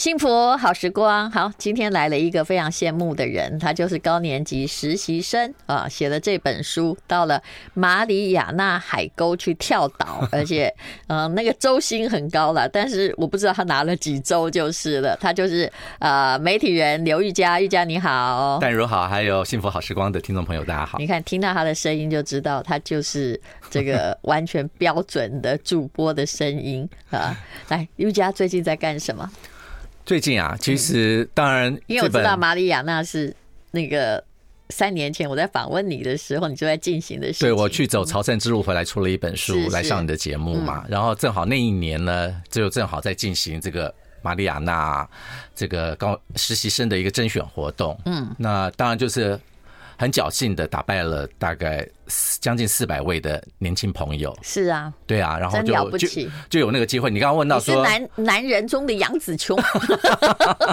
幸福好时光，好，今天来了一个非常羡慕的人，他就是高年级实习生啊，写了这本书，到了马里亚纳海沟去跳岛，而且，呃，那个周薪很高了，但是我不知道他拿了几周就是了。他就是呃媒体人刘玉佳，玉佳你好，淡如好，还有幸福好时光的听众朋友大家好。你看听到他的声音就知道，他就是这个完全标准的主播的声音啊。来，玉佳最近在干什么？最近啊，其实当然，因为我知道马里亚纳是那个三年前我在访问你的时候，你就在进行的事情。对，我去走朝圣之路回来，出了一本书来上你的节目嘛。然后正好那一年呢，就正好在进行这个马里亚纳这个高实习生的一个甄选活动。嗯，那当然就是。很侥幸的打败了大概将近四百位的年轻朋友。是啊，对啊，然后就就就有那个机会。你刚刚问到说，是男男人中的杨紫琼，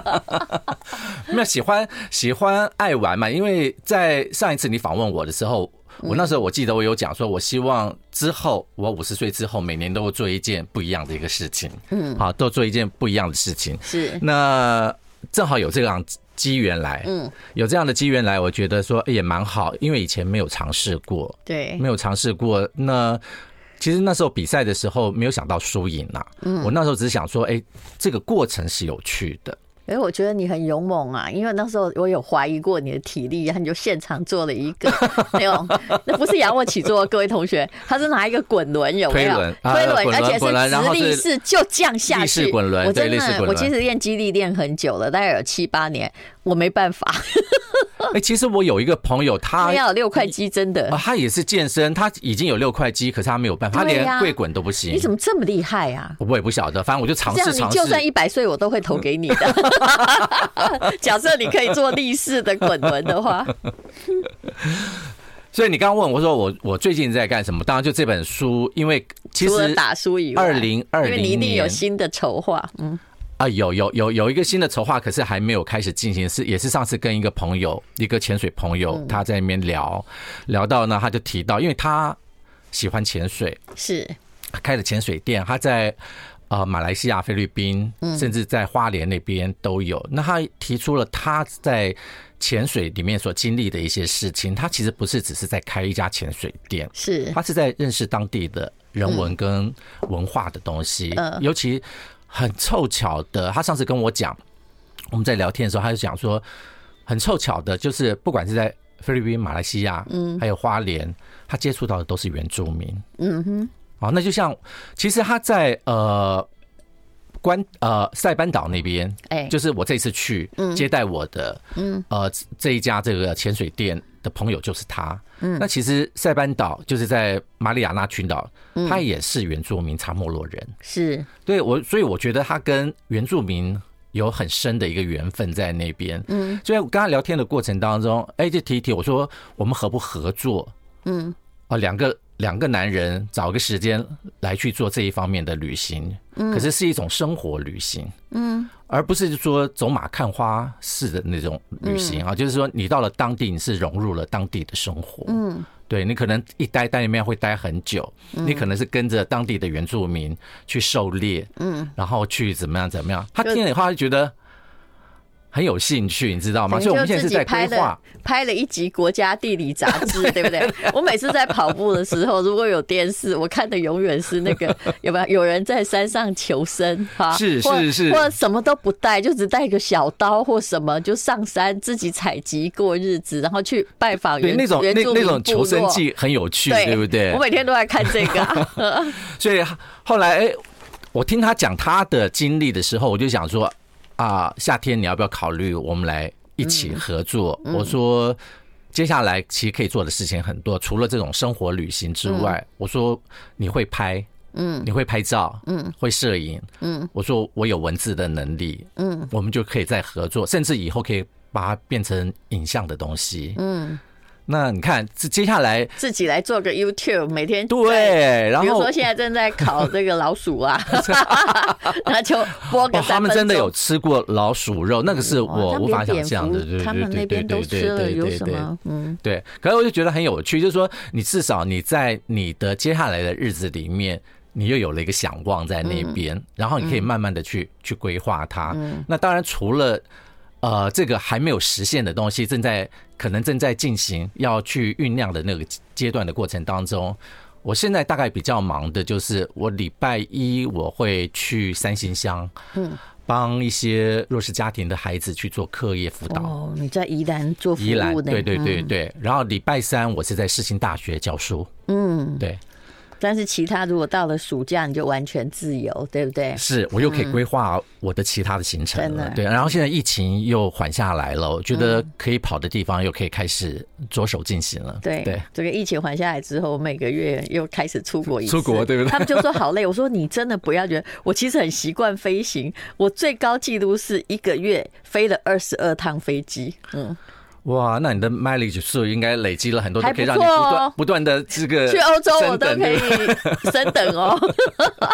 没有喜欢喜欢爱玩嘛？因为在上一次你访问我的时候，我那时候我记得我有讲说，我希望之后我五十岁之后，每年都会做一件不一样的一个事情。嗯，好，都做一件不一样的事情。是，那正好有这样子。机缘来，嗯，有这样的机缘来，我觉得说也蛮好，因为以前没有尝试过，对，没有尝试过。那其实那时候比赛的时候，没有想到输赢呐，嗯，我那时候只是想说，哎，这个过程是有趣的。哎，我觉得你很勇猛啊！因为那时候我有怀疑过你的体力，然后你就现场做了一个，没有，那不是仰卧起坐，各位同学，他是拿一个滚轮，有没有？推轮，推轮，而且是直立式就降下去。滚轮，我真的，我其实练肌力练很久了，大概有七八年，我没办法。哎，其实我有一个朋友，他要有六块肌，真的，他也是健身，他已经有六块肌，可是他没有办法，他连跪滚都不行。你怎么这么厉害啊？我也不晓得，反正我就尝试尝试。你就算一百岁，我都会投给你的。假设你可以做立式的滚轮的话，所以你刚刚问我说我我最近在干什么？当然就这本书，因为其实打书以外，二零二零年你一定有新的筹划，嗯。啊，有有有有一个新的筹划，可是还没有开始进行。是也是上次跟一个朋友，一个潜水朋友，他在那边聊聊到呢，他就提到，因为他喜欢潜水，是开了潜水店，他在呃马来西亚、菲律宾，甚至在花莲那边都有。那他提出了他在潜水里面所经历的一些事情。他其实不是只是在开一家潜水店，是他是在认识当地的人文跟文化的东西，尤其。很凑巧的，他上次跟我讲，我们在聊天的时候，他就讲说，很凑巧的，就是不管是在菲律宾、马来西亚，嗯，还有花莲，他接触到的都是原住民，嗯哼，哦，那就像其实他在呃关呃塞班岛那边，哎，就是我这次去接待我的，嗯，呃这一家这个潜水店的朋友就是他。嗯，那其实塞班岛就是在马里亚纳群岛，他也是原住民查莫洛人，是对我，所以我觉得他跟原住民有很深的一个缘分在那边。嗯，所以我跟他聊天的过程当中，哎，就提一提我说我们合不合作？嗯，啊，两个。两个男人找个时间来去做这一方面的旅行，可是是一种生活旅行，嗯，而不是说走马看花式的那种旅行啊，就是说你到了当地，你是融入了当地的生活，嗯，对，你可能一待在里面会待很久，你可能是跟着当地的原住民去狩猎，嗯，然后去怎么样怎么样，他听了以后他就觉得。很有兴趣，你知道吗？所以我们现在是在规划，拍了一集《国家地理》杂志，对不对？我每次在跑步的时候，如果有电视，我看的永远是那个 有没有有人在山上求生哈？是是是，或什么都不带，就只带一个小刀或什么，就上山自己采集过日子，然后去拜访原那种那那种求生记很有趣，对不对？我每天都在看这个，所以后来哎，我听他讲他的经历的时候，我就想说。啊，夏天你要不要考虑我们来一起合作？我说，接下来其实可以做的事情很多，除了这种生活旅行之外，我说你会拍，嗯，你会拍照，嗯，会摄影，嗯，我说我有文字的能力，嗯，我们就可以再合作，甚至以后可以把它变成影像的东西，嗯。那你看，这接下来自己来做个 YouTube，每天对，然后比如说现在正在烤这个老鼠啊，那就播个。他们真的有吃过老鼠肉，那个是我无法想象的。对对对对对对对。他们那边都吃了有什么？嗯，对。可是我就觉得很有趣，就是说，你至少你在你的接下来的日子里面，你又有了一个想望在那边，嗯、然后你可以慢慢的去、嗯、去规划它。嗯、那当然，除了呃这个还没有实现的东西，正在可能正在进行要去酝酿的那个阶段的过程当中，我现在大概比较忙的就是，我礼拜一我会去三星乡，嗯，帮一些弱势家庭的孩子去做课业辅导。哦，你在宜兰做服务？宜兰，对对对对。然后礼拜三我是在世新大学教书。嗯，对。但是其他如果到了暑假，你就完全自由，对不对？是，我又可以规划我的其他的行程了。对，然后现在疫情又缓下来了，我觉得可以跑的地方又可以开始着手进行了。对对，这个疫情缓下来之后，我每个月又开始出国一次。出国对不对？他们就说好累，我说你真的不要觉得，我其实很习惯飞行，我最高纪录是一个月飞了二十二趟飞机。嗯。哇，那你的 mileage 数应该累积了很多，还可以让你不断不断的这个去欧洲，我都可以 升等哦。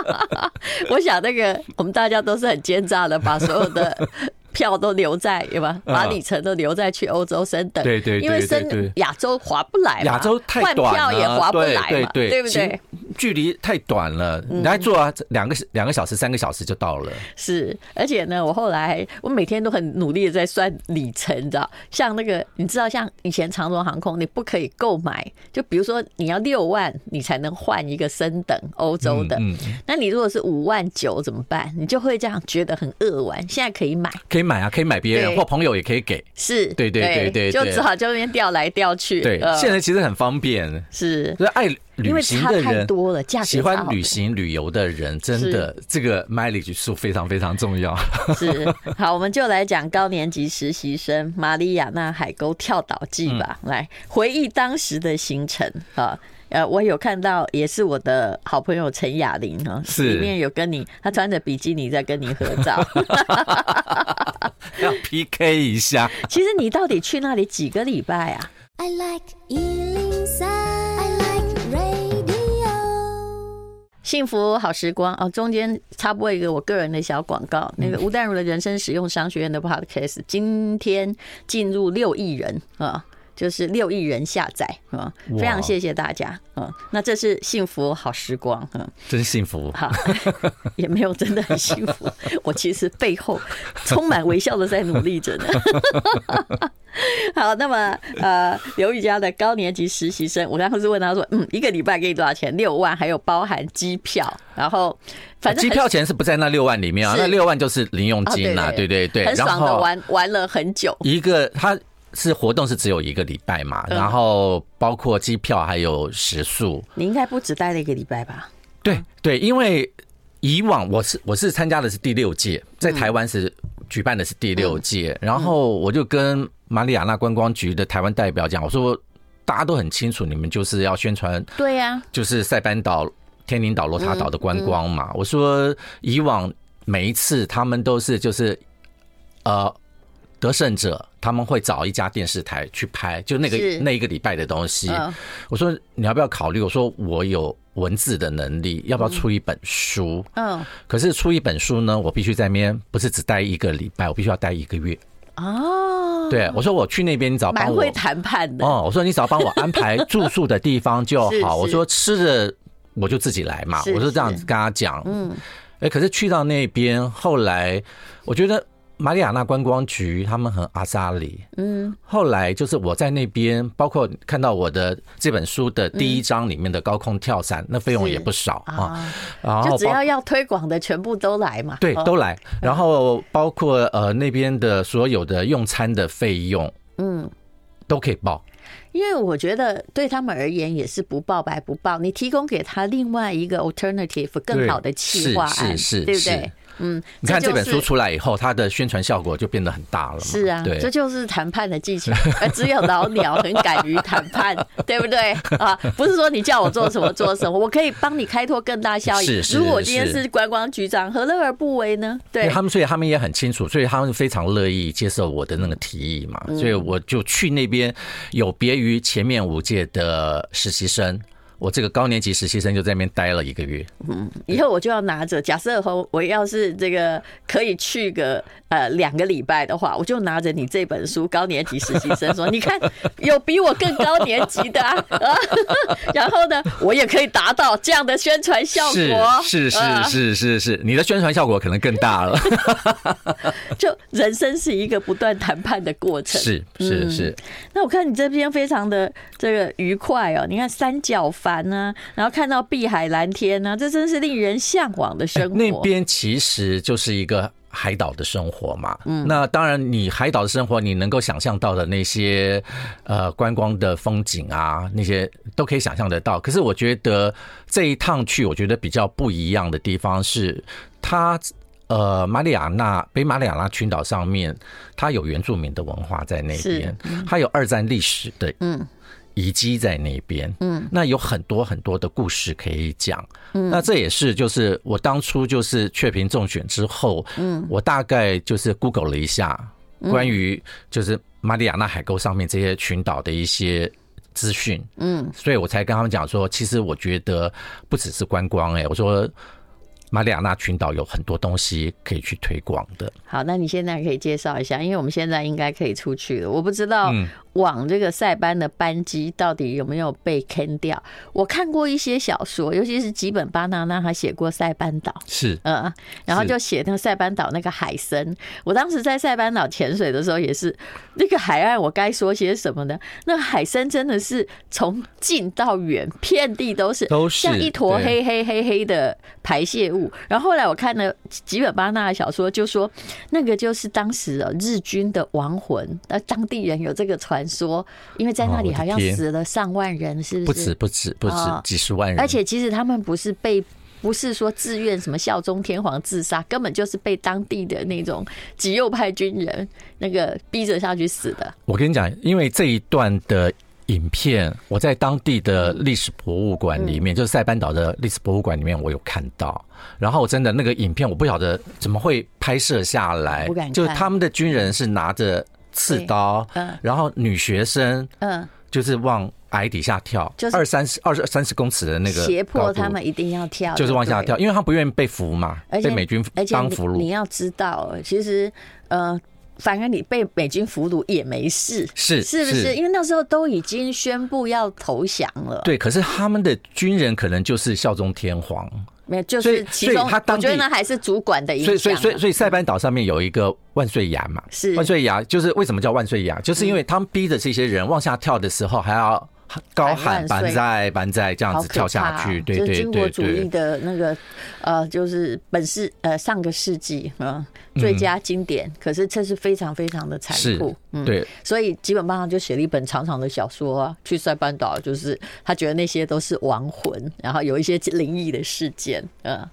我想那个我们大家都是很奸诈的，把所有的。票都留在对吧？把里程都留在去欧洲升等，对对，因为升亚洲划不来，亚洲太短了，换票也划不来嘛，对对对不对？距离太短了，你来坐啊，两个两个小时、三个小时就到了。是，而且呢，我后来我每天都很努力的在算里程，你知道？像那个，你知道，像以前长荣航空，你不可以购买，就比如说你要六万，你才能换一个升等欧洲的。嗯，那你如果是五万九怎么办？你就会这样觉得很扼腕。现在可以买，可以。买啊，可以买别人或朋友也可以给，是。对对对对，就只好就那边调来调去。对，现在其实很方便，是。所以爱旅行的人多了，价喜欢旅行旅游的人，真的这个 mileage 数非常非常重要。是，好，我们就来讲高年级实习生马里亚纳海沟跳岛记吧，来回忆当时的行程啊。呃，我有看到，也是我的好朋友陈雅玲哈，是里面有跟你，她穿着比基尼在跟你合照，要 PK 一下。其实你到底去那里几个礼拜啊？I like 103, I like radio。幸福好时光哦，中间插播一个我个人的小广告，那个吴淡如的人生使用商学院的 Podcast，今天进入六亿人啊。就是六亿人下载啊，非常谢谢大家啊。那这是幸福好时光，嗯，真幸福。好，也没有真的很幸福，我其实背后 充满微笑的在努力着呢。好，那么呃，刘玉佳的高年级实习生，我刚刚是问他说，嗯，一个礼拜给你多少钱？六万，还有包含机票，然后反正机票钱是不在那六万里面啊，那六万就是零用金啊，对对对，很爽的玩玩了很久，一个他。是活动是只有一个礼拜嘛，然后包括机票还有食宿。你应该不止待了一个礼拜吧？对对，因为以往我是我是参加的是第六届，在台湾是举办的是第六届，然后我就跟马里亚纳观光局的台湾代表讲，我说大家都很清楚，你们就是要宣传，对呀，就是塞班岛、天宁岛、罗塔岛的观光嘛。我说以往每一次他们都是就是呃。得胜者他们会找一家电视台去拍，就那个那一个礼拜的东西。我说你要不要考虑？我说我有文字的能力，要不要出一本书？嗯，可是出一本书呢，我必须在那边不是只待一个礼拜，我必须要待一个月。哦，对，我说我去那边，你只要帮我蛮会谈判的。哦，我说你只要帮我安排住宿的地方就好。我说吃的我就自己来嘛。我就这样子跟他讲。嗯，哎，可是去到那边，后来我觉得。马里亚纳观光局他们很阿萨里，嗯，后来就是我在那边，包括看到我的这本书的第一章里面的高空跳伞，那费用也不少啊。然后就只要要推广的全部都来嘛，对，都来。然后包括呃那边的所有的用餐的费用，嗯，都可以报。因为我觉得对他们而言也是不报白不报，你提供给他另外一个 alternative 更好的企划案，对不对？嗯，你看这本书出来以后，它的宣传效果就变得很大了嘛。是啊，对，这就是谈判的技巧。而 只有老鸟很敢于谈判，对不对啊？不是说你叫我做什么做什么，我可以帮你开拓更大效益。如果我今天是观光局长，何乐而不为呢？对他们，所以他们也很清楚，所以他们非常乐意接受我的那个提议嘛。所以我就去那边，有别于前面五届的实习生。我这个高年级实习生就在那边待了一个月。嗯，以后我就要拿着，假设后我要是这个可以去个呃两个礼拜的话，我就拿着你这本书，高年级实习生说，你看有比我更高年级的 啊，然后呢，我也可以达到这样的宣传效果。是是是是是是，你的宣传效果可能更大了。就人生是一个不断谈判的过程。是是是。那我看你这边非常的这个愉快哦，你看三角帆呢，然后看到碧海蓝天呢，这真是令人向往的生活。那边其实就是一个海岛的生活嘛。嗯，那当然，你海岛的生活，你能够想象到的那些呃观光的风景啊，那些都可以想象得到。可是我觉得这一趟去，我觉得比较不一样的地方是，它呃马里亚纳北马里亚纳群岛上面，它有原住民的文化在那边，它有二战历史的嗯。遗迹在那边，嗯，那有很多很多的故事可以讲，嗯，那这也是就是我当初就是雀屏中选之后，嗯，我大概就是 Google 了一下关于就是马里亚纳海沟上面这些群岛的一些资讯，嗯，所以我才跟他们讲说，其实我觉得不只是观光，哎，我说。马里亚纳群岛有很多东西可以去推广的。好，那你现在可以介绍一下，因为我们现在应该可以出去了。我不知道往这个塞班的班机到底有没有被坑掉。我看过一些小说，尤其是吉本巴纳纳，他写过塞班岛，是嗯，然后就写那个塞班岛那个海参。我当时在塞班岛潜水的时候，也是那个海岸，我该说些什么呢？那个海参真的是从近到远，遍地都是，都是像一坨黑黑黑黑的排泄物。然后后来我看了吉本巴纳的小说，就说那个就是当时日军的亡魂，那当地人有这个传说，因为在那里好像死了上万人，是不是？不止不止不止几十万人。而且其实他们不是被，不是说自愿什么效忠天皇自杀，根本就是被当地的那种极右派军人那个逼着下去死的。我跟你讲，因为这一段的。影片我在当地的历史博物馆里面，就是塞班岛的历史博物馆里面，我有看到。然后我真的那个影片，我不晓得怎么会拍摄下来，就他们的军人是拿着刺刀，然后女学生，嗯，就是往矮底下跳，就是二三十、二十三十公尺的那个，胁迫他们一定要跳，就是往下跳，因为他不愿意被俘嘛，被美军当俘虏。你要知道，其实，呃。反而你被美军俘虏也没事，是是不是？因为那时候都已经宣布要投降了。对，可是他们的军人可能就是效忠天皇，没有，就是其中他当我觉得呢还是主管的影响。所以，所以，所以，所以塞班岛上面有一个万岁崖嘛，是万岁崖，就是为什么叫万岁崖？就是因为他们逼着这些人往下跳的时候还要。高喊“板在板在”这样子跳下去，对对对对，军国主义的那个呃，就是本世呃上个世纪嗯最佳经典，可是这是非常非常的残酷，嗯，对，所以基本芭娜就写了一本长长的小说啊，去塞班岛，就是他觉得那些都是亡魂，然后有一些灵异的事件，嗯，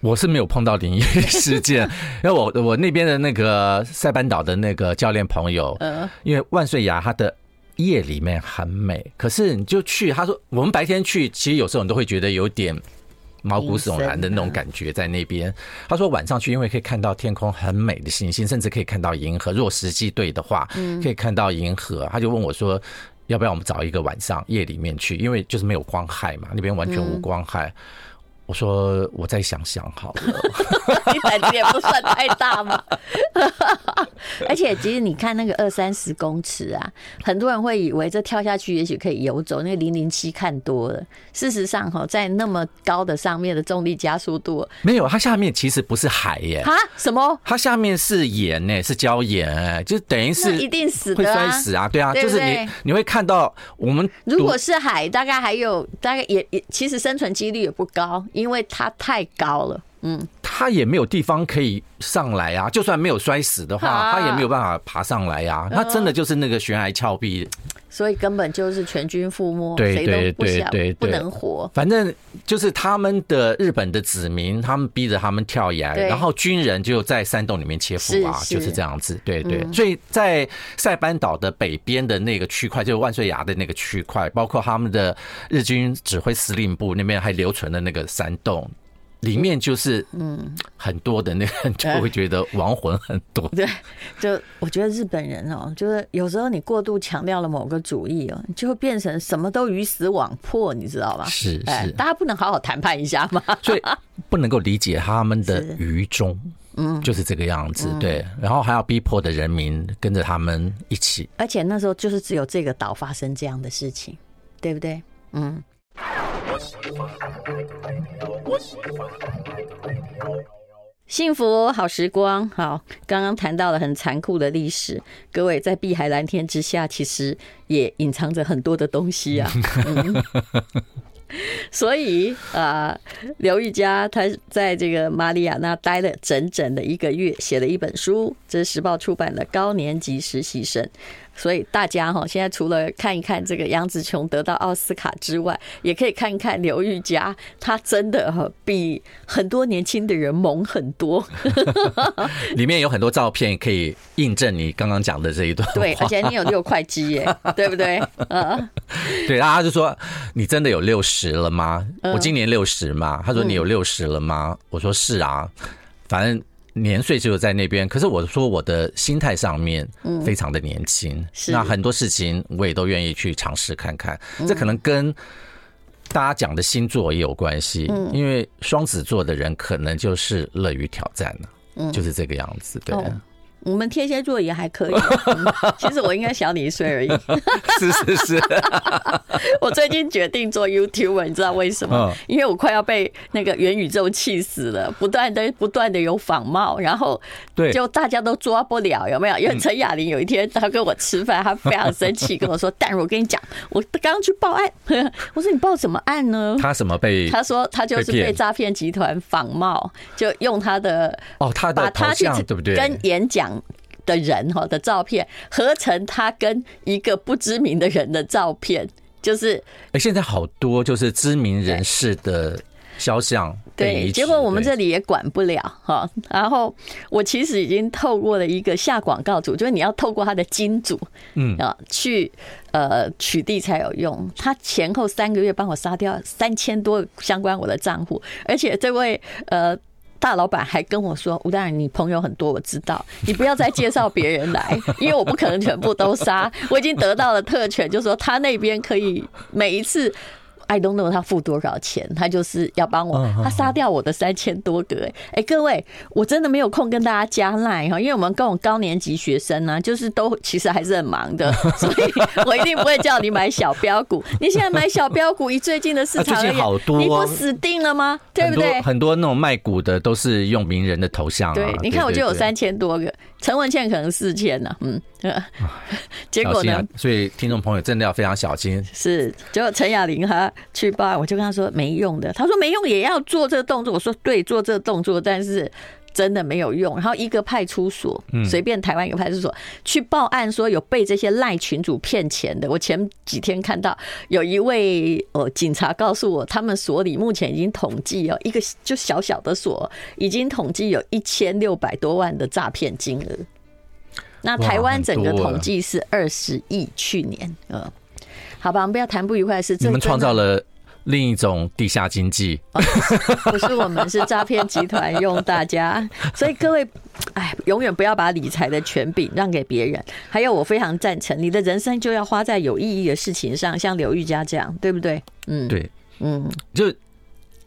我是没有碰到灵异事件，因为我我那边的那个塞班岛的那个教练朋友，嗯，因为万岁崖他的。夜里面很美，可是你就去，他说我们白天去，其实有时候你都会觉得有点毛骨悚然的那种感觉在那边。他说晚上去，因为可以看到天空很美的星星，甚至可以看到银河。如果时机对的话，可以看到银河。他就问我说，要不要我们找一个晚上夜里面去？因为就是没有光害嘛，那边完全无光害。我说，我再想想好了。你胆子也不算太大嘛。而且，其实你看那个二三十公尺啊，很多人会以为这跳下去也许可以游走。那个零零七看多了，事实上哈，在那么高的上面的重力加速度，没有，它下面其实不是海耶。啊？什么？它下面是盐呢，是礁盐，哎，就等于是一定死的，会摔死啊。对啊，就是你你会看到我们如果是海，大概还有大概也也其实生存几率也不高。因为它太高了，嗯，他也没有地方可以上来啊。就算没有摔死的话，他也没有办法爬上来呀。他真的就是那个悬崖峭壁，所以根本就是全军覆没，对对对对，不能活。反正就是他们的日本的子民，他们逼着他们跳崖，然后军人就在山洞里面切腹啊，就是这样子。对对，所以在塞班岛的北边的那个区块，就是万岁崖的那个区块，包括他们的日军指挥司令部那边还留存了那个山洞。里面就是嗯很多的那个 就会觉得亡魂很多。对，就我觉得日本人哦，就是有时候你过度强调了某个主义哦，就会变成什么都鱼死网破，你知道吧？是是，大家不能好好谈判一下吗？所以不能够理解他们的愚忠，嗯，就是这个样子。对，然后还要逼迫的人民跟着他们一起。而且那时候就是只有这个岛发生这样的事情，对不对？嗯。幸福好时光，好，刚刚谈到了很残酷的历史，各位在碧海蓝天之下，其实也隐藏着很多的东西啊。嗯、所以啊，刘玉佳他在这个马里亚纳待了整整的一个月，写了一本书，这是时报出版的《高年级实习生》。所以大家哈，现在除了看一看这个杨紫琼得到奥斯卡之外，也可以看一看刘玉佳，她真的哈比很多年轻的人猛很多。里面有很多照片可以印证你刚刚讲的这一段。对，而且你有六块肌耶，对不对？嗯，对，大家就说你真的有六十了吗？我今年六十嘛。他说你有六十了吗？我说是啊，反正。年岁就在那边，可是我说我的心态上面非常的年轻，嗯，那很多事情我也都愿意去尝试看看。这可能跟大家讲的星座也有关系，因为双子座的人可能就是乐于挑战呢，就是这个样子，对。我们天蝎座也还可以，其实我应该小你一岁而已。是 是是，我最近决定做 YouTuber，你知道为什么？因为我快要被那个元宇宙气死了，不断的不断的有仿冒，然后对就大家都抓不了，有没有？因为陈雅玲有一天她跟我吃饭，她非常生气，跟我说：“但是我跟你讲，我刚刚去报案。”我说：“你报什么案呢？”他什么被？他说他就是被诈骗集团仿冒，就用他的哦，他的头像对不对？跟演讲。的人哈的照片合成他跟一个不知名的人的照片，就是哎，现在好多就是知名人士的肖像，对，结果我们这里也管不了哈。然后我其实已经透过了一个下广告组，就是你要透过他的金主，嗯啊，去呃取缔才有用。他前后三个月帮我杀掉三千多相关我的账户，而且这位呃。大老板还跟我说：“吴大人，你朋友很多，我知道，你不要再介绍别人来，因为我不可能全部都杀。我已经得到了特权，就说他那边可以每一次。” I don't know 他付多少钱，他就是要帮我，他杀掉我的三千多个。哎，哎，各位，我真的没有空跟大家加赖哈，因为我们跟我高年级学生呢，就是都其实还是很忙的，所以我一定不会叫你买小标股。你现在买小标股，以最近的市场而言，好多，你不死定了吗？对不对？很多那种卖股的都是用名人的头像。对，你看我就有三千多个，陈文茜可能四千呢。嗯，结果呢？所以听众朋友真的要非常小心。是，结果陈雅玲哈。去报案，我就跟他说没用的。他说没用也要做这个动作。我说对，做这个动作，但是真的没有用。然后一个派出所，随便台湾一个派出所去报案，说有被这些赖群主骗钱的。我前几天看到有一位呃警察告诉我，他们所里目前已经统计哦，一个就小小的所已经统计有一千六百多万的诈骗金额。那台湾整个统计是二十亿，去年呃。好吧，我们不要谈不愉快的事。你们创造了另一种地下经济，不是我们，是诈骗集团用大家。所以各位，哎，永远不要把理财的权柄让给别人。还有，我非常赞成，你的人生就要花在有意义的事情上，像刘玉佳这样，对不对？嗯，对，嗯，就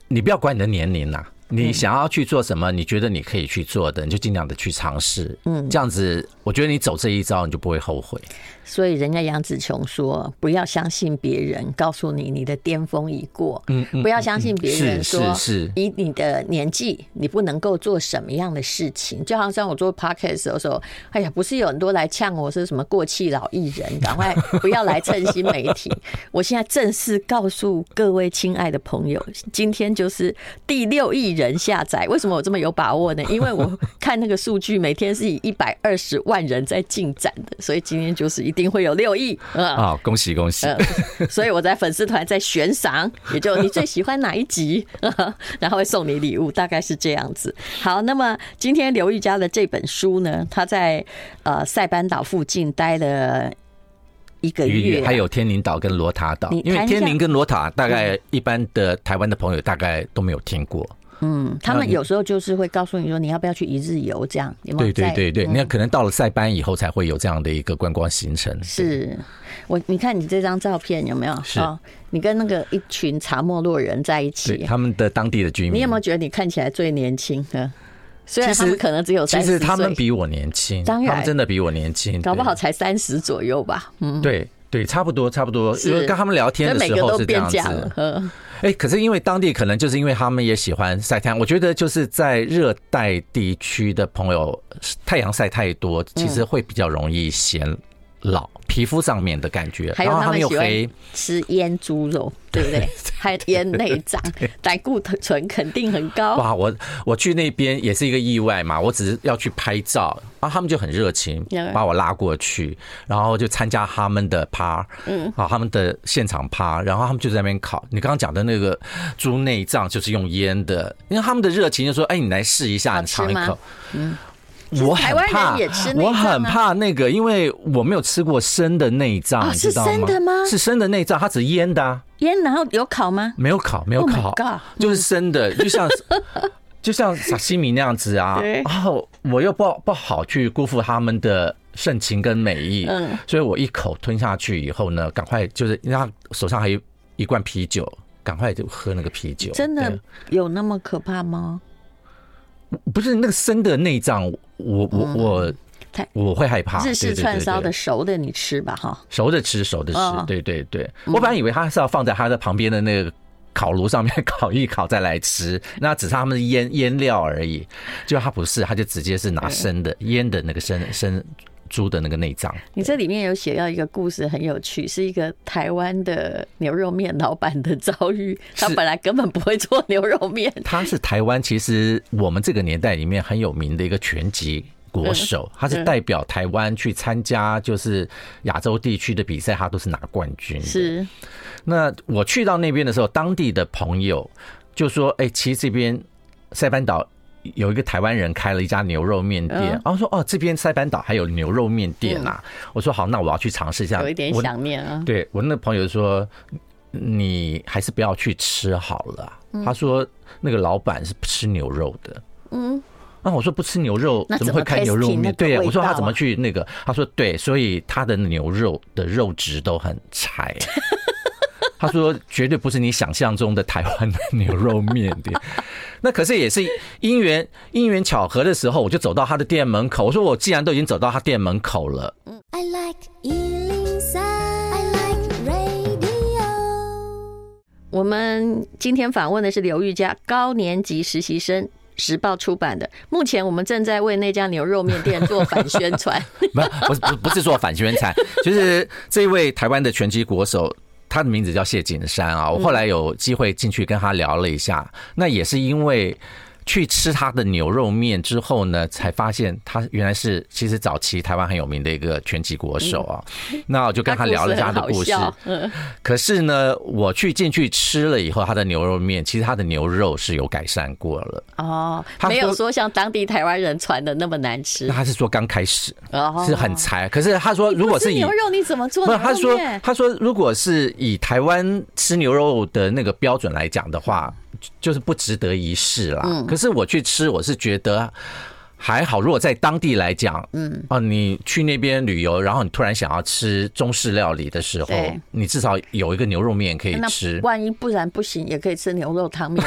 你不要管你的年龄呐，你想要去做什么，你觉得你可以去做的，你就尽量的去尝试。嗯，这样子，我觉得你走这一招，你就不会后悔。所以人家杨子琼说：“不要相信别人告诉你你的巅峰已过，嗯，不要相信别人说是以你的年纪你不能够做什么样的事情。就好像我做 podcast 的时候，哎呀，不是有很多来呛我是什么过气老艺人，赶快不要来蹭新媒体。我现在正式告诉各位亲爱的朋友，今天就是第六亿人下载。为什么我这么有把握呢？因为我看那个数据，每天是以一百二十万人在进展的，所以今天就是一。”定会有六亿啊！恭喜恭喜！所以我在粉丝团在悬赏，也就你最喜欢哪一集，然后会送你礼物，大概是这样子。好，那么今天刘玉佳的这本书呢，他在呃塞班岛附近待了一个月，还有天宁岛跟罗塔岛。因为天宁跟罗塔大概一般的台湾的朋友大概都没有听过。嗯，他们有时候就是会告诉你说，你要不要去一日游这样？有没有对对对对，嗯、你可能到了塞班以后才会有这样的一个观光行程。是我，你看你这张照片有没有？是、哦，你跟那个一群查莫洛人在一起，他们的当地的居民。你有没有觉得你看起来最年轻？嗯，虽然他们可能只有三十岁，其实他们比我年轻，当然他们真的比我年轻，搞不好才三十左右吧。嗯，对对，差不多差不多。因为跟他们聊天的时候是这样子。哎，可是因为当地可能就是因为他们也喜欢晒太阳，我觉得就是在热带地区的朋友，太阳晒太多，其实会比较容易显老。皮肤上面的感觉，还有他们喜欢吃腌猪肉，对不对？还腌内脏，胆固醇肯定很高。哇，我我去那边也是一个意外嘛，我只是要去拍照，然后他们就很热情，把我拉过去，然后就参加他们的趴，嗯，啊，他们的现场趴，然后他们就在那边烤。你刚刚讲的那个猪内脏就是用腌的，因为他们的热情就说：“哎，你来试一下，你尝一口。”嗯。我很怕，我很怕那个，因为我没有吃过生的内脏，你知道吗？是生的吗？是生的内脏，它只是腌的啊。腌然后有烤吗？没有烤，没有烤，就是生的，就像 就像沙西米那样子啊。然后我又不不好去辜负他们的盛情跟美意，嗯，所以我一口吞下去以后呢，赶快就是，因为他手上还有一罐啤酒，赶快就喝那个啤酒。真的有那么可怕吗？不是那个生的内脏，我我我我会害怕。日式串烧的熟的你吃吧哈，熟的吃，熟的吃。对对对，我本来以为他是要放在他的旁边的那个烤炉上面烤一烤再来吃，那只是他们的腌腌料而已。就他不是，他就直接是拿生的腌的那个生生。猪的那个内脏，你这里面有写到一个故事，很有趣，是一个台湾的牛肉面老板的遭遇。他本来根本不会做牛肉面，他是台湾其实我们这个年代里面很有名的一个拳击国手，他是代表台湾去参加就是亚洲地区的比赛，他都是拿冠军。是，那我去到那边的时候，当地的朋友就说：“哎，其实这边塞班岛。”有一个台湾人开了一家牛肉面店，然后说：“哦，这边塞班岛还有牛肉面店啊！”我说：“好，那我要去尝试一下。”有一点想念啊。对，我那个朋友说：“你还是不要去吃好了。”他说：“那个老板是不吃牛肉的。”嗯，那我说：“不吃牛肉怎么会开牛肉面？”对呀，我说：“他怎么去那个？”他说：“对，所以他的牛肉的肉质都很柴。”他说：“绝对不是你想象中的台湾的牛肉面店。”那可是也是因缘因缘巧合的时候，我就走到他的店门口。我说：“我既然都已经走到他店门口了。” I like 103, I like radio。我们今天访问的是刘玉佳，高年级实习生，时报出版的。目前我们正在为那家牛肉面店做反宣传。不是不不是做反宣传，就是这一位台湾的拳击国手。他的名字叫谢景山啊，我后来有机会进去跟他聊了一下，那也是因为。去吃他的牛肉面之后呢，才发现他原来是其实早期台湾很有名的一个拳击国手啊。那我就跟他聊了他的故事。可是呢，我去进去吃了以后，他的牛肉面其实他的牛肉是有改善过了。哦，没有说像当地台湾人传的那么难吃。他是说刚开始是很柴，可是他说如果是以牛肉你怎么做？不，他说他说如果是以台湾吃牛肉的那个标准来讲的话。就是不值得一试啦。可是我去吃，我是觉得。还好，如果在当地来讲，嗯，哦，你去那边旅游，然后你突然想要吃中式料理的时候，你至少有一个牛肉面可以吃。万一不然不行，也可以吃牛肉汤面。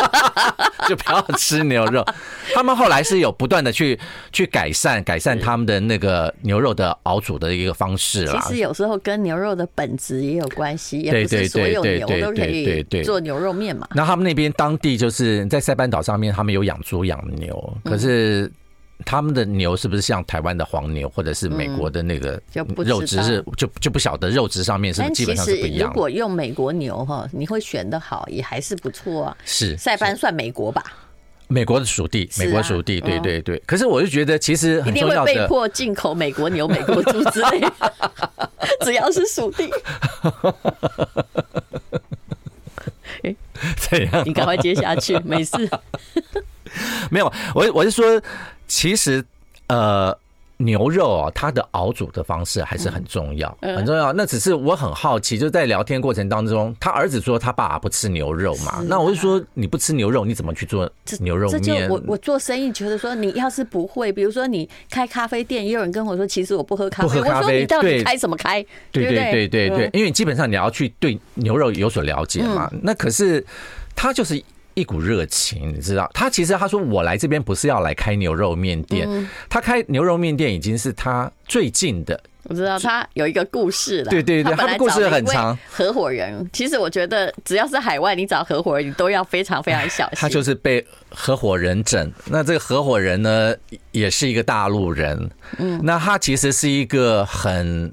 就不要吃牛肉。他们后来是有不断的去去改善改善他们的那个牛肉的熬煮的一个方式啦。其实有时候跟牛肉的本质也有关系，也不是所有牛都可以做牛肉面嘛。那他们那边当地就是在塞班岛上面，他们有养猪养牛，可是。他们的牛是不是像台湾的黄牛，或者是美国的那个肉质是就就不晓得肉质上面是不是基本上是不一样。如果用美国牛哈，你会选的好，也还是不错啊。是塞班算美国吧？美国的属地，美国属地，对对对。可是我就觉得，其实很重要的，一定会被迫进口美国牛、美国猪之类，只要是属地。哎，怎样？你赶快接下去，没事。没有，我我是说。其实，呃，牛肉啊，它的熬煮的方式还是很重要，很重要。那只是我很好奇，就在聊天过程当中，他儿子说他爸爸不吃牛肉嘛，那我就说你不吃牛肉，你怎么去做牛肉面？我我做生意觉得说，你要是不会，比如说你开咖啡店，也有人跟我说，其实我不喝咖啡。我说你到底开什么开？对对对对对，因为基本上你要去对牛肉有所了解嘛。那可是他就是。一股热情，你知道，他其实他说我来这边不是要来开牛肉面店，他开牛肉面店已经是他最近的。我知道他有一个故事了，对对对，他的故事很长。合伙人，其实我觉得只要是海外，你找合伙人，你都要非常非常小心。他就是被合伙人整，那这个合伙人呢，也是一个大陆人，嗯，那他其实是一个很。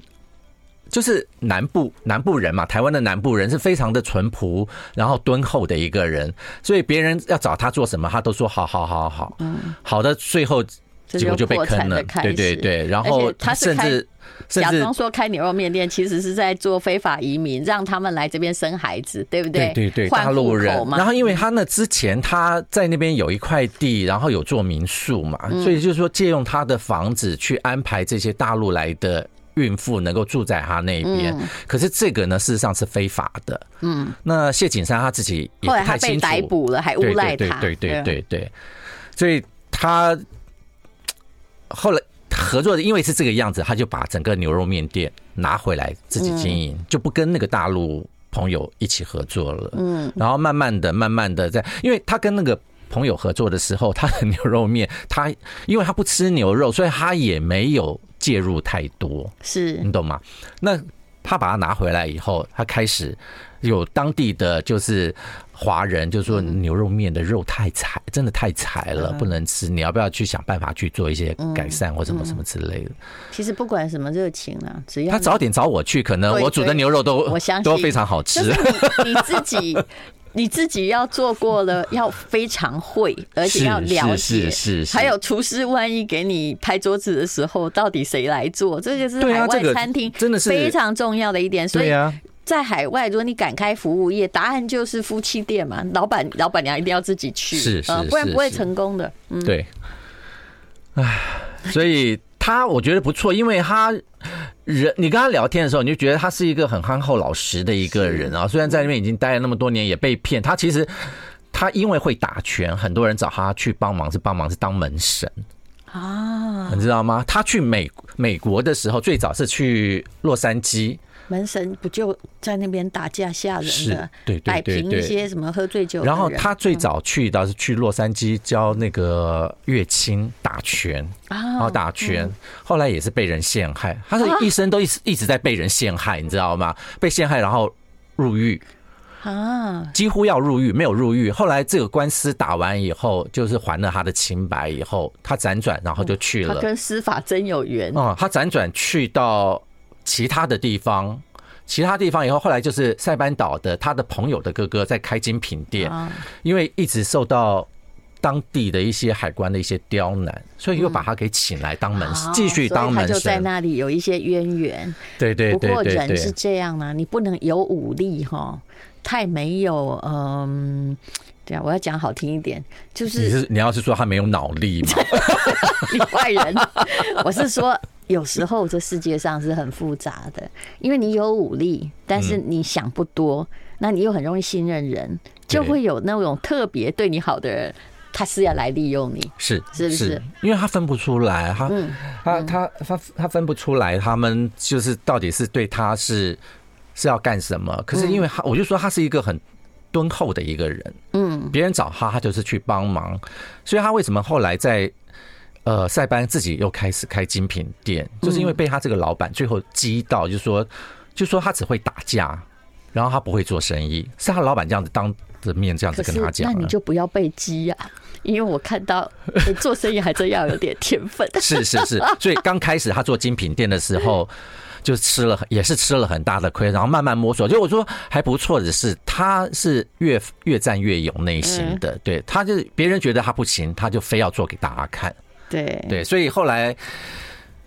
就是南部南部人嘛，台湾的南部人是非常的淳朴，然后敦厚的一个人，所以别人要找他做什么，他都说好好好好，嗯，好的，最后结果就被坑了，对对对，然后他甚至假装说开牛肉面店，其实是在做非法移民，让他们来这边生孩子，对不对？对对对，大陆人。然后因为他那之前他在那边有一块地，然后有做民宿嘛，所以就是说借用他的房子去安排这些大陆来的。孕妇能够住在他那边，可是这个呢，事实上是非法的。嗯，那谢景山他自己也不太清楚，被逮捕了，还诬赖他。对对对对对，所以他后来合作的，因为是这个样子，他就把整个牛肉面店拿回来自己经营，就不跟那个大陆朋友一起合作了。嗯，然后慢慢的、慢慢的在，因为他跟那个朋友合作的时候，他的牛肉面，他因为他不吃牛肉，所以他也没有。介入太多，是你懂吗？那他把它拿回来以后，他开始有当地的就是华人就说牛肉面的肉太柴，真的太柴了，不能吃。你要不要去想办法去做一些改善或什么什么之类的？其实不管什么热情啊，只要他早点找我去，可能我煮的牛肉都我相信都非常好吃。你自己。你自己要做过了，要非常会，而且要了解。是是是。还有厨师，万一给你拍桌子的时候，到底谁来做？这就是海外餐厅真的是非常重要的一点。所以在海外，如果你敢开服务业，答案就是夫妻店嘛。老板、老板娘一定要自己去，是是，不然不会成功的。嗯，对。唉，所以他我觉得不错，因为他。人，你跟他聊天的时候，你就觉得他是一个很憨厚老实的一个人啊。虽然在那边已经待了那么多年，也被骗。他其实他因为会打拳，很多人找他去帮忙，是帮忙是当门神啊，你知道吗？他去美美国的时候，最早是去洛杉矶。门神不就在那边打架吓人的，对，摆平一些什么喝醉酒。然后他最早去倒是去洛杉矶教那个乐清打拳，然后打拳，后来也是被人陷害。他说一生都一直一直在被人陷害，你知道吗？被陷害，然后入狱啊，几乎要入狱，没有入狱。后来这个官司打完以后，就是还了他的清白以后，他辗转，然后就去了。他跟司法真有缘哦，他辗转去到。其他的地方，其他地方以后，后来就是塞班岛的他的朋友的哥哥在开精品店，因为一直受到当地的一些海关的一些刁难，所以又把他给请来当门神，继续当门神。就在那里有一些渊源。对对对。不过人是这样啊，你不能有武力哈，太没有嗯，对啊，我要讲好听一点，就是你是你要是说他没有脑力吗？你坏人，我是说。有时候这世界上是很复杂的，因为你有武力，但是你想不多，那你又很容易信任人，就会有那种特别对你好的人，他是要来利用你，是是不是？因为他分不出来，他他他他他分不出来，他们就是到底是对他是是要干什么？可是因为他，我就说他是一个很敦厚的一个人，嗯，别人找他，他就是去帮忙，所以他为什么后来在。呃，塞班自己又开始开精品店，就是因为被他这个老板最后激到，就是说，就说他只会打架，然后他不会做生意，是他老板这样子当着面这样子跟他讲。那你就不要被激呀，因为我看到做生意还真要有点天分。是是是，所以刚开始他做精品店的时候，就吃了也是吃了很大的亏，然后慢慢摸索。就我说还不错的是，他是越越战越勇内心的，对，他就别人觉得他不行，他就非要做给大家看。对对，所以后来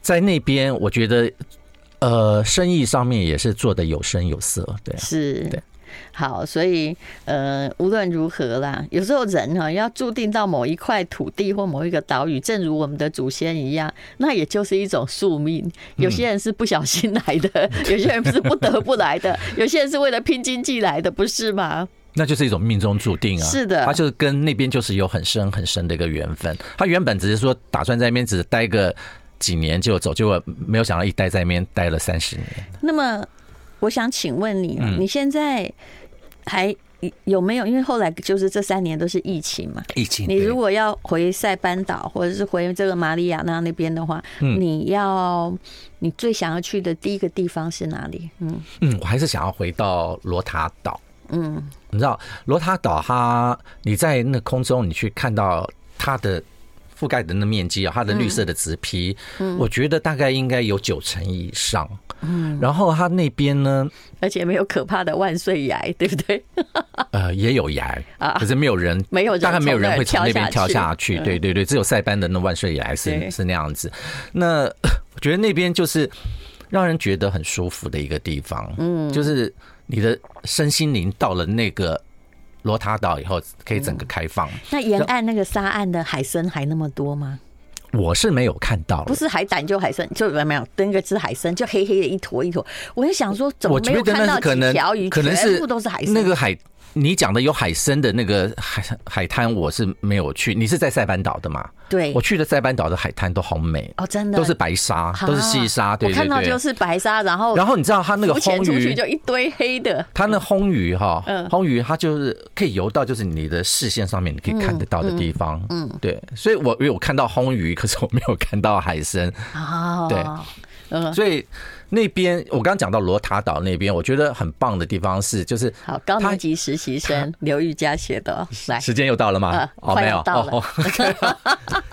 在那边，我觉得呃，生意上面也是做的有声有色。对，是。对，好，所以呃，无论如何啦，有时候人哈要注定到某一块土地或某一个岛屿，正如我们的祖先一样，那也就是一种宿命。有些人是不小心来的，有些人是不得不来的，有些人是为了拼经济来的，不是吗？那就是一种命中注定啊！是的，他就是跟那边就是有很深很深的一个缘分。他原本只是说打算在那边只待个几年就走，结果没有想到一待在那边待了三十年。那么，我想请问你，你现在还有没有？因为后来就是这三年都是疫情嘛，疫情。你如果要回塞班岛或者是回这个马里亚纳那边的话，你要你最想要去的第一个地方是哪里？嗯嗯，我还是想要回到罗塔岛。嗯，你知道罗塔岛，它你在那空中，你去看到它的覆盖的那面积啊，它的绿色的植被，嗯，我觉得大概应该有九成以上。嗯，然后他那边呢，而且没有可怕的万岁崖，对不对？呃，也有崖啊，可是没有人，没有，大概没有人会从那边跳下去。对对对，只有塞班的那万岁崖是是那样子。那 我觉得那边就是让人觉得很舒服的一个地方。嗯，就是。你的身心灵到了那个罗塔岛以后，可以整个开放。那沿岸那个沙岸的海参还那么多吗？我是没有看到，不是海胆就海参，就没有那个吃海参，就黑黑的一坨一坨。我就想说，怎么没有看到几条鱼？可能是全部都是海参。那个海。你讲的有海参的那个海海滩，我是没有去。你是在塞班岛的嘛？对，我去的塞班岛的海滩都好美哦，真的都是白沙，都是细沙。对对对，我看到就是白沙，然后然后你知道它那个红鱼就一堆黑的，它那红鱼哈，红鱼它就是可以游到就是你的视线上面你可以看得到的地方。嗯，对，所以我有看到红鱼，可是我没有看到海参。哦，对，嗯，所以。那边我刚刚讲到罗塔岛那边，我觉得很棒的地方是，就是好高年级实习生刘玉佳写的，来，时间又到了吗？哦，没有到了。